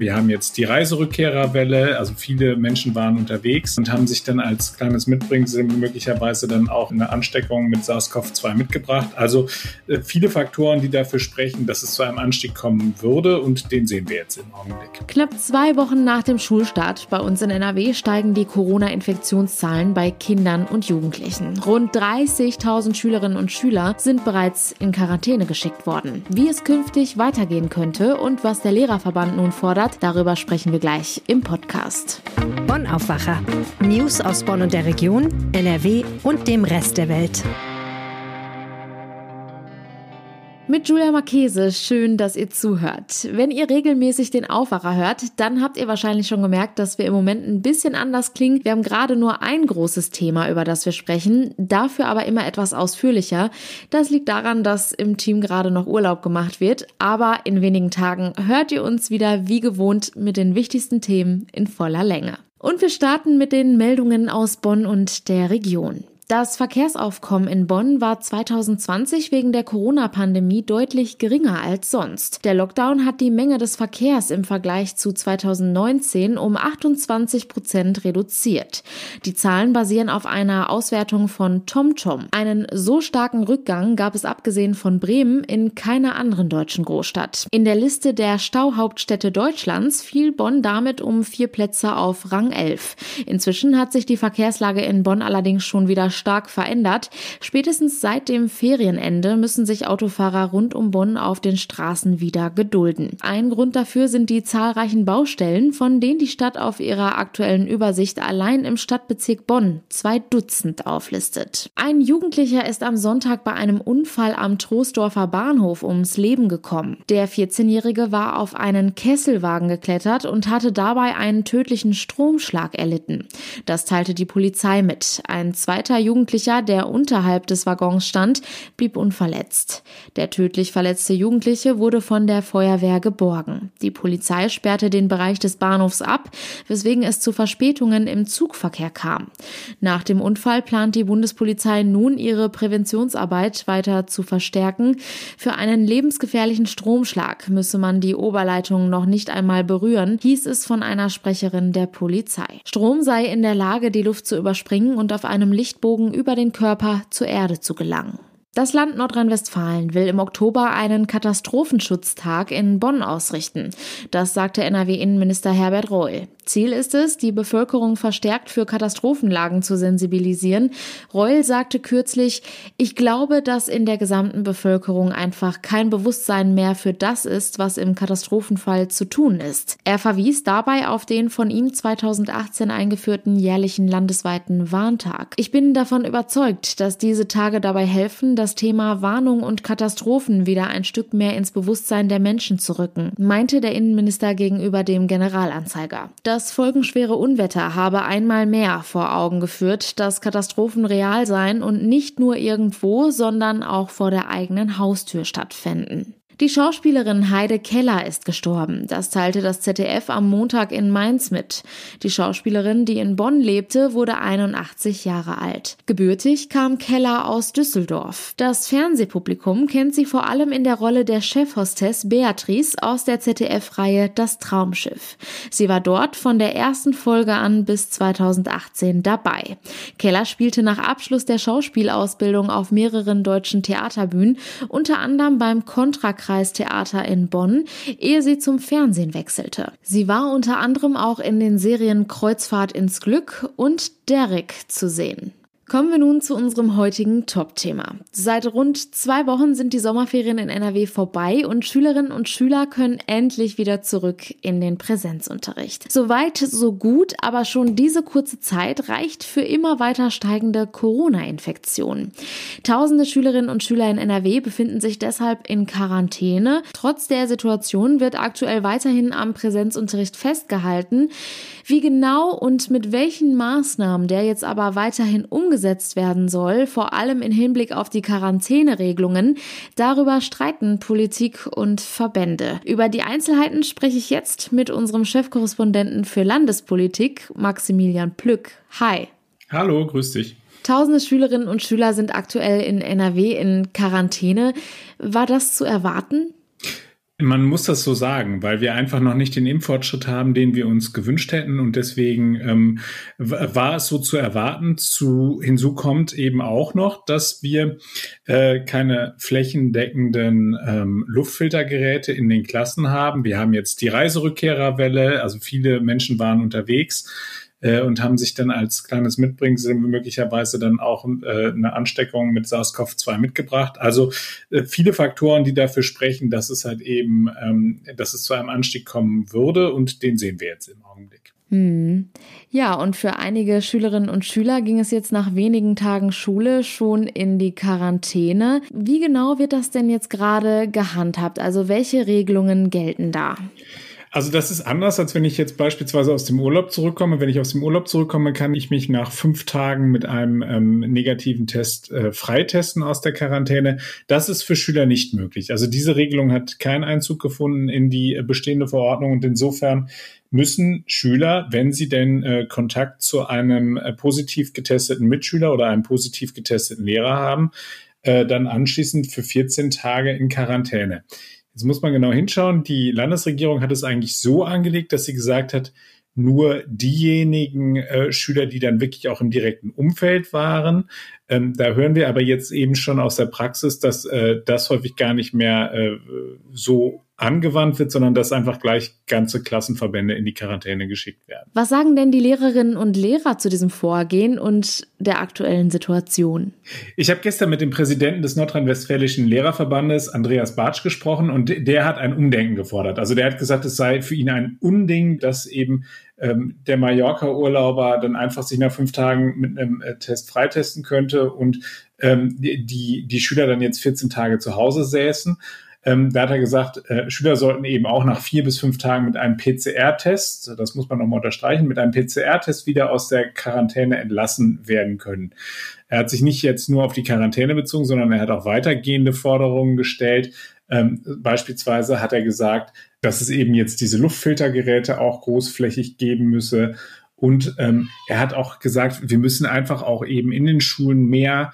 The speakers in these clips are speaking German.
Wir haben jetzt die Reiserückkehrerwelle, also viele Menschen waren unterwegs und haben sich dann als kleines Mitbringsel möglicherweise dann auch eine Ansteckung mit SARS-CoV-2 mitgebracht. Also äh, viele Faktoren, die dafür sprechen, dass es zu einem Anstieg kommen würde und den sehen wir jetzt im Augenblick. Knapp zwei Wochen nach dem Schulstart bei uns in NRW steigen die Corona-Infektionszahlen bei Kindern und Jugendlichen. Rund 30.000 Schülerinnen und Schüler sind bereits in Quarantäne geschickt worden. Wie es künftig weitergehen könnte und was der Lehrerverband nun fordert, darüber sprechen wir gleich im Podcast. Bonn Aufwacher. News aus Bonn und der Region, NRW und dem Rest der Welt. Mit Julia Marchese, schön, dass ihr zuhört. Wenn ihr regelmäßig den Aufwacher hört, dann habt ihr wahrscheinlich schon gemerkt, dass wir im Moment ein bisschen anders klingen. Wir haben gerade nur ein großes Thema, über das wir sprechen, dafür aber immer etwas ausführlicher. Das liegt daran, dass im Team gerade noch Urlaub gemacht wird, aber in wenigen Tagen hört ihr uns wieder wie gewohnt mit den wichtigsten Themen in voller Länge. Und wir starten mit den Meldungen aus Bonn und der Region. Das Verkehrsaufkommen in Bonn war 2020 wegen der Corona-Pandemie deutlich geringer als sonst. Der Lockdown hat die Menge des Verkehrs im Vergleich zu 2019 um 28 Prozent reduziert. Die Zahlen basieren auf einer Auswertung von TomTom. Einen so starken Rückgang gab es abgesehen von Bremen in keiner anderen deutschen Großstadt. In der Liste der Stauhauptstädte Deutschlands fiel Bonn damit um vier Plätze auf Rang 11. Inzwischen hat sich die Verkehrslage in Bonn allerdings schon wieder stark verändert. Spätestens seit dem Ferienende müssen sich Autofahrer rund um Bonn auf den Straßen wieder gedulden. Ein Grund dafür sind die zahlreichen Baustellen, von denen die Stadt auf ihrer aktuellen Übersicht allein im Stadtbezirk Bonn zwei Dutzend auflistet. Ein Jugendlicher ist am Sonntag bei einem Unfall am Troisdorfer Bahnhof ums Leben gekommen. Der 14-Jährige war auf einen Kesselwagen geklettert und hatte dabei einen tödlichen Stromschlag erlitten. Das teilte die Polizei mit. Ein zweiter Jugendlicher, der unterhalb des Waggons stand, blieb unverletzt. Der tödlich verletzte Jugendliche wurde von der Feuerwehr geborgen. Die Polizei sperrte den Bereich des Bahnhofs ab, weswegen es zu Verspätungen im Zugverkehr kam. Nach dem Unfall plant die Bundespolizei nun ihre Präventionsarbeit weiter zu verstärken. Für einen lebensgefährlichen Stromschlag müsse man die Oberleitung noch nicht einmal berühren, hieß es von einer Sprecherin der Polizei. Strom sei in der Lage, die Luft zu überspringen und auf einem Lichtbogen Bogen über den Körper zur Erde zu gelangen. Das Land Nordrhein-Westfalen will im Oktober einen Katastrophenschutztag in Bonn ausrichten. Das sagte NRW-Innenminister Herbert Reul. Ziel ist es, die Bevölkerung verstärkt für Katastrophenlagen zu sensibilisieren. Reul sagte kürzlich, ich glaube, dass in der gesamten Bevölkerung einfach kein Bewusstsein mehr für das ist, was im Katastrophenfall zu tun ist. Er verwies dabei auf den von ihm 2018 eingeführten jährlichen landesweiten Warntag. Ich bin davon überzeugt, dass diese Tage dabei helfen, das Thema Warnung und Katastrophen wieder ein Stück mehr ins Bewusstsein der Menschen zu rücken, meinte der Innenminister gegenüber dem Generalanzeiger. Das folgenschwere Unwetter habe einmal mehr vor Augen geführt, dass Katastrophen real seien und nicht nur irgendwo, sondern auch vor der eigenen Haustür stattfänden. Die Schauspielerin Heide Keller ist gestorben. Das teilte das ZDF am Montag in Mainz mit. Die Schauspielerin, die in Bonn lebte, wurde 81 Jahre alt. Gebürtig kam Keller aus Düsseldorf. Das Fernsehpublikum kennt sie vor allem in der Rolle der Chefhostess Beatrice aus der ZDF-Reihe Das Traumschiff. Sie war dort von der ersten Folge an bis 2018 dabei. Keller spielte nach Abschluss der Schauspielausbildung auf mehreren deutschen Theaterbühnen, unter anderem beim Kontra Kreistheater in Bonn, ehe sie zum Fernsehen wechselte. Sie war unter anderem auch in den Serien Kreuzfahrt ins Glück und Derrick zu sehen. Kommen wir nun zu unserem heutigen Top-Thema. Seit rund zwei Wochen sind die Sommerferien in NRW vorbei und Schülerinnen und Schüler können endlich wieder zurück in den Präsenzunterricht. Soweit, so gut, aber schon diese kurze Zeit reicht für immer weiter steigende Corona-Infektionen. Tausende Schülerinnen und Schüler in NRW befinden sich deshalb in Quarantäne. Trotz der Situation wird aktuell weiterhin am Präsenzunterricht festgehalten. Wie genau und mit welchen Maßnahmen der jetzt aber weiterhin umgesetzt umgesetzt werden soll, vor allem im Hinblick auf die Quarantäneregelungen. Darüber streiten Politik und Verbände. Über die Einzelheiten spreche ich jetzt mit unserem Chefkorrespondenten für Landespolitik, Maximilian Plück. Hi. Hallo, grüß dich. Tausende Schülerinnen und Schüler sind aktuell in NRW in Quarantäne. War das zu erwarten? Man muss das so sagen, weil wir einfach noch nicht den Impffortschritt haben, den wir uns gewünscht hätten. Und deswegen ähm, war es so zu erwarten. Zu, hinzu kommt eben auch noch, dass wir äh, keine flächendeckenden ähm, Luftfiltergeräte in den Klassen haben. Wir haben jetzt die Reiserückkehrerwelle, also viele Menschen waren unterwegs äh, und haben sich dann als kleines Mitbringsel möglicherweise dann auch äh, eine Ansteckung mit SARS-CoV-2 mitgebracht. Also äh, viele Faktoren, die dafür sprechen, dass es halt eben, ähm, dass es zu einem Anstieg kommen würde und den sehen wir jetzt im Augenblick. Hm. Ja, und für einige Schülerinnen und Schüler ging es jetzt nach wenigen Tagen Schule schon in die Quarantäne. Wie genau wird das denn jetzt gerade gehandhabt? Also welche Regelungen gelten da? Also das ist anders, als wenn ich jetzt beispielsweise aus dem Urlaub zurückkomme. Wenn ich aus dem Urlaub zurückkomme, kann ich mich nach fünf Tagen mit einem ähm, negativen Test äh, freitesten aus der Quarantäne. Das ist für Schüler nicht möglich. Also diese Regelung hat keinen Einzug gefunden in die äh, bestehende Verordnung und insofern müssen Schüler, wenn sie denn äh, Kontakt zu einem äh, positiv getesteten Mitschüler oder einem positiv getesteten Lehrer haben, äh, dann anschließend für 14 Tage in Quarantäne. Jetzt muss man genau hinschauen. Die Landesregierung hat es eigentlich so angelegt, dass sie gesagt hat, nur diejenigen äh, Schüler, die dann wirklich auch im direkten Umfeld waren. Ähm, da hören wir aber jetzt eben schon aus der Praxis, dass äh, das häufig gar nicht mehr äh, so angewandt wird, sondern dass einfach gleich ganze Klassenverbände in die Quarantäne geschickt werden. Was sagen denn die Lehrerinnen und Lehrer zu diesem Vorgehen und der aktuellen Situation? Ich habe gestern mit dem Präsidenten des Nordrhein-Westfälischen Lehrerverbandes, Andreas Bartsch, gesprochen und der hat ein Umdenken gefordert. Also der hat gesagt, es sei für ihn ein Unding, dass eben ähm, der Mallorca-Urlauber dann einfach sich nach fünf Tagen mit einem äh, Test freitesten könnte und ähm, die, die Schüler dann jetzt 14 Tage zu Hause säßen. Ähm, da hat er gesagt, äh, Schüler sollten eben auch nach vier bis fünf Tagen mit einem PCR-Test, das muss man nochmal unterstreichen, mit einem PCR-Test wieder aus der Quarantäne entlassen werden können. Er hat sich nicht jetzt nur auf die Quarantäne bezogen, sondern er hat auch weitergehende Forderungen gestellt. Ähm, beispielsweise hat er gesagt, dass es eben jetzt diese Luftfiltergeräte auch großflächig geben müsse. Und ähm, er hat auch gesagt, wir müssen einfach auch eben in den Schulen mehr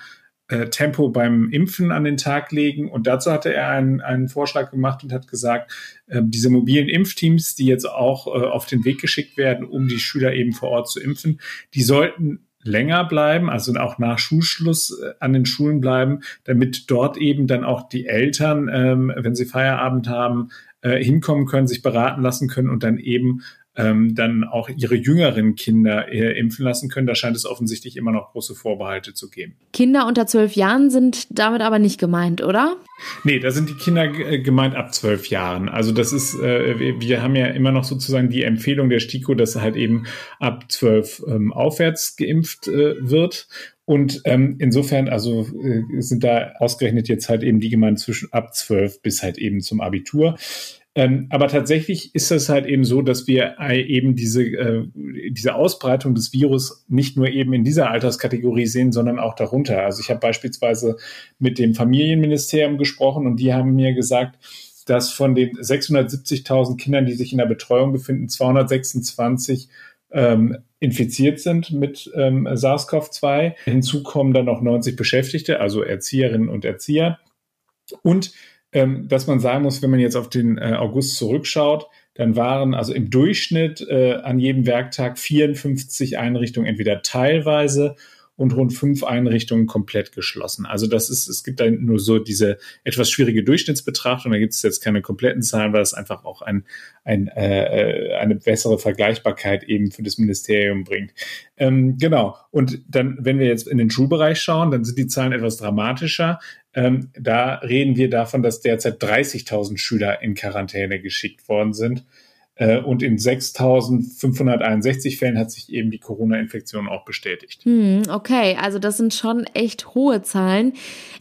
äh, Tempo beim Impfen an den Tag legen. Und dazu hatte er einen, einen Vorschlag gemacht und hat gesagt, äh, diese mobilen Impfteams, die jetzt auch äh, auf den Weg geschickt werden, um die Schüler eben vor Ort zu impfen, die sollten länger bleiben, also auch nach Schulschluss äh, an den Schulen bleiben, damit dort eben dann auch die Eltern, ähm, wenn sie Feierabend haben, äh, hinkommen können, sich beraten lassen können und dann eben ähm, dann auch ihre jüngeren Kinder äh, impfen lassen können. Da scheint es offensichtlich immer noch große Vorbehalte zu geben. Kinder unter zwölf Jahren sind damit aber nicht gemeint, oder? Nee, da sind die Kinder äh, gemeint ab zwölf Jahren. Also das ist, äh, wir haben ja immer noch sozusagen die Empfehlung der STIKO, dass halt eben ab zwölf ähm, aufwärts geimpft äh, wird. Und ähm, insofern, also äh, sind da ausgerechnet jetzt halt eben die gemeint zwischen ab zwölf bis halt eben zum Abitur. Ähm, aber tatsächlich ist es halt eben so, dass wir äh, eben diese, äh, diese Ausbreitung des Virus nicht nur eben in dieser Alterskategorie sehen, sondern auch darunter. Also ich habe beispielsweise mit dem Familienministerium gesprochen und die haben mir gesagt, dass von den 670.000 Kindern, die sich in der Betreuung befinden, 226 ähm, infiziert sind mit ähm, SARS-CoV-2. Hinzu kommen dann noch 90 Beschäftigte, also Erzieherinnen und Erzieher. Und ähm, dass man sagen muss, wenn man jetzt auf den äh, August zurückschaut, dann waren also im Durchschnitt äh, an jedem Werktag 54 Einrichtungen entweder teilweise und rund fünf Einrichtungen komplett geschlossen. Also das ist, es gibt da nur so diese etwas schwierige Durchschnittsbetrachtung. Da gibt es jetzt keine kompletten Zahlen, weil es einfach auch ein, ein, äh, eine bessere Vergleichbarkeit eben für das Ministerium bringt. Ähm, genau. Und dann, wenn wir jetzt in den Schulbereich schauen, dann sind die Zahlen etwas dramatischer. Ähm, da reden wir davon, dass derzeit 30.000 Schüler in Quarantäne geschickt worden sind. Äh, und in 6.561 Fällen hat sich eben die Corona-Infektion auch bestätigt. Hm, okay, also das sind schon echt hohe Zahlen.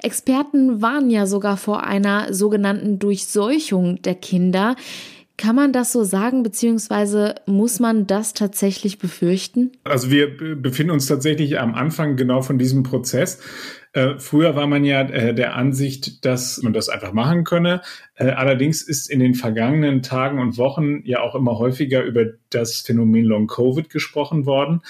Experten warnen ja sogar vor einer sogenannten Durchseuchung der Kinder. Kann man das so sagen, beziehungsweise muss man das tatsächlich befürchten? Also wir befinden uns tatsächlich am Anfang genau von diesem Prozess. Äh, früher war man ja äh, der Ansicht, dass man das einfach machen könne. Äh, allerdings ist in den vergangenen Tagen und Wochen ja auch immer häufiger über das Phänomen Long Covid gesprochen worden.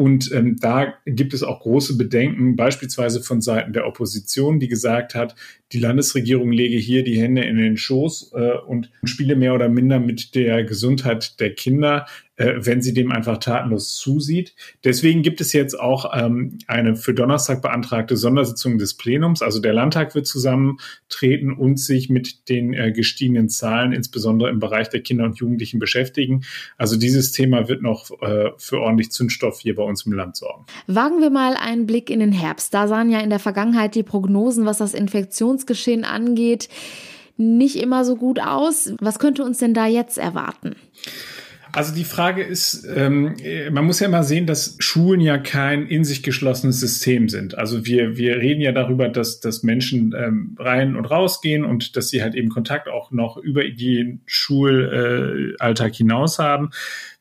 Und ähm, da gibt es auch große Bedenken, beispielsweise von Seiten der Opposition, die gesagt hat, die Landesregierung lege hier die Hände in den Schoß äh, und spiele mehr oder minder mit der Gesundheit der Kinder, äh, wenn sie dem einfach tatenlos zusieht. Deswegen gibt es jetzt auch ähm, eine für Donnerstag beantragte Sondersitzung des Plenums. Also der Landtag wird zusammentreten und sich mit den äh, gestiegenen Zahlen, insbesondere im Bereich der Kinder und Jugendlichen, beschäftigen. Also dieses Thema wird noch äh, für ordentlich Zündstoff hier bei uns im Land sorgen. Wagen wir mal einen Blick in den Herbst. Da sahen ja in der Vergangenheit die Prognosen, was das Infektions Infektionsgeschehen angeht, nicht immer so gut aus. Was könnte uns denn da jetzt erwarten? Also die Frage ist, ähm, man muss ja immer sehen, dass Schulen ja kein in sich geschlossenes System sind. Also wir, wir reden ja darüber, dass, dass Menschen ähm, rein und rausgehen und dass sie halt eben Kontakt auch noch über den Schulalltag äh, hinaus haben.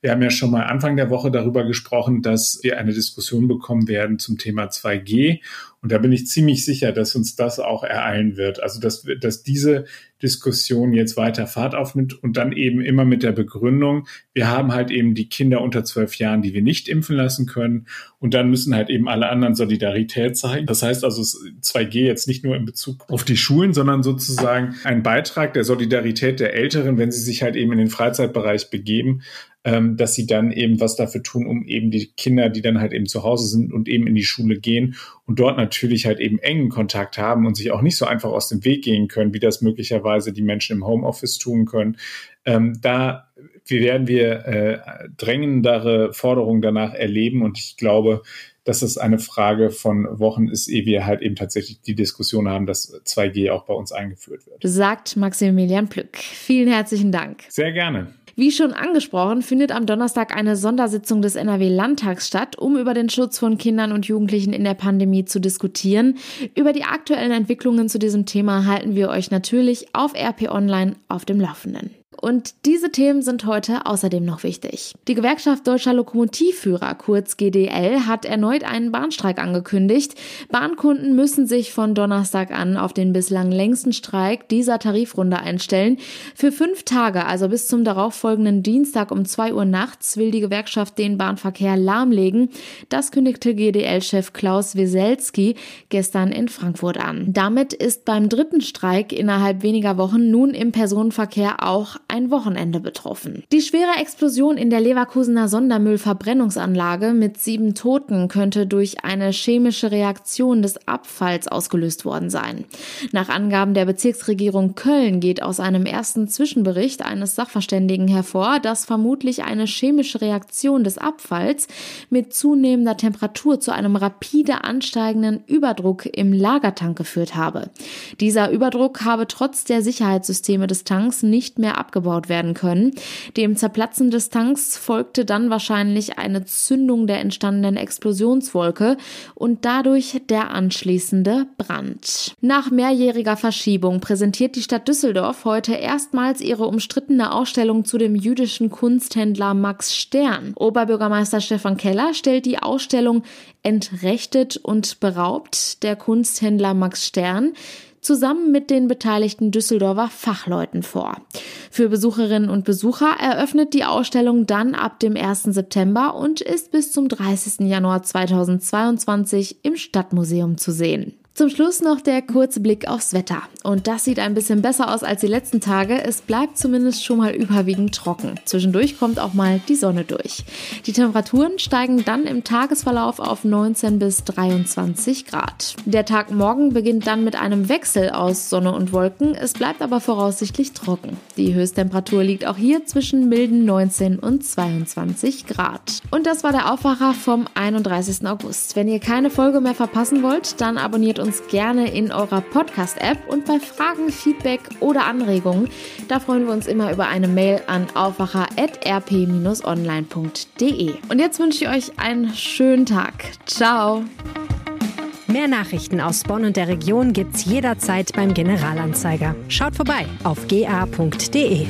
Wir haben ja schon mal Anfang der Woche darüber gesprochen, dass wir eine Diskussion bekommen werden zum Thema 2G. Und da bin ich ziemlich sicher, dass uns das auch ereilen wird. Also, dass, dass diese Diskussion jetzt weiter Fahrt aufnimmt und dann eben immer mit der Begründung, wir haben halt eben die Kinder unter zwölf Jahren, die wir nicht impfen lassen können. Und dann müssen halt eben alle anderen Solidarität zeigen. Das heißt also 2G jetzt nicht nur in Bezug auf die Schulen, sondern sozusagen ein Beitrag der Solidarität der Älteren, wenn sie sich halt eben in den Freizeitbereich begeben, ähm, dass sie dann eben was dafür tun, um eben die Kinder, die dann halt eben zu Hause sind und eben in die Schule gehen und dort natürlich halt eben engen Kontakt haben und sich auch nicht so einfach aus dem Weg gehen können, wie das möglicherweise die Menschen im Homeoffice tun können. Ähm, da werden wir äh, drängendere Forderungen danach erleben und ich glaube, dass es eine Frage von Wochen ist, ehe wir halt eben tatsächlich die Diskussion haben, dass 2G auch bei uns eingeführt wird. Sagt Maximilian Plück. Vielen herzlichen Dank. Sehr gerne. Wie schon angesprochen, findet am Donnerstag eine Sondersitzung des NRW-Landtags statt, um über den Schutz von Kindern und Jugendlichen in der Pandemie zu diskutieren. Über die aktuellen Entwicklungen zu diesem Thema halten wir euch natürlich auf RP Online auf dem Laufenden. Und diese Themen sind heute außerdem noch wichtig. Die Gewerkschaft Deutscher Lokomotivführer, kurz GDL, hat erneut einen Bahnstreik angekündigt. Bahnkunden müssen sich von Donnerstag an auf den bislang längsten Streik dieser Tarifrunde einstellen. Für fünf Tage, also bis zum darauffolgenden Dienstag um zwei Uhr nachts, will die Gewerkschaft den Bahnverkehr lahmlegen. Das kündigte GDL-Chef Klaus Wieselski gestern in Frankfurt an. Damit ist beim dritten Streik innerhalb weniger Wochen nun im Personenverkehr auch ein Wochenende betroffen. Die schwere Explosion in der Leverkusener Sondermüllverbrennungsanlage mit sieben Toten könnte durch eine chemische Reaktion des Abfalls ausgelöst worden sein. Nach Angaben der Bezirksregierung Köln geht aus einem ersten Zwischenbericht eines Sachverständigen hervor, dass vermutlich eine chemische Reaktion des Abfalls mit zunehmender Temperatur zu einem rapide ansteigenden Überdruck im Lagertank geführt habe. Dieser Überdruck habe trotz der Sicherheitssysteme des Tanks nicht mehr abgebaut abgebaut werden können. Dem Zerplatzen des Tanks folgte dann wahrscheinlich eine Zündung der entstandenen Explosionswolke und dadurch der anschließende Brand. Nach mehrjähriger Verschiebung präsentiert die Stadt Düsseldorf heute erstmals ihre umstrittene Ausstellung zu dem jüdischen Kunsthändler Max Stern. Oberbürgermeister Stefan Keller stellt die Ausstellung Entrechtet und beraubt der Kunsthändler Max Stern zusammen mit den beteiligten Düsseldorfer Fachleuten vor. Für Besucherinnen und Besucher eröffnet die Ausstellung dann ab dem 1. September und ist bis zum 30. Januar 2022 im Stadtmuseum zu sehen. Zum Schluss noch der kurze Blick aufs Wetter. Und das sieht ein bisschen besser aus als die letzten Tage. Es bleibt zumindest schon mal überwiegend trocken. Zwischendurch kommt auch mal die Sonne durch. Die Temperaturen steigen dann im Tagesverlauf auf 19 bis 23 Grad. Der Tag morgen beginnt dann mit einem Wechsel aus Sonne und Wolken. Es bleibt aber voraussichtlich trocken. Die Höchsttemperatur liegt auch hier zwischen milden 19 und 22 Grad. Und das war der Aufwacher vom 31. August. Wenn ihr keine Folge mehr verpassen wollt, dann abonniert uns uns gerne in eurer Podcast-App und bei Fragen, Feedback oder Anregungen, da freuen wir uns immer über eine Mail an aufwacher.rp-online.de. Und jetzt wünsche ich euch einen schönen Tag. Ciao. Mehr Nachrichten aus Bonn und der Region gibt's jederzeit beim Generalanzeiger. Schaut vorbei auf ga.de.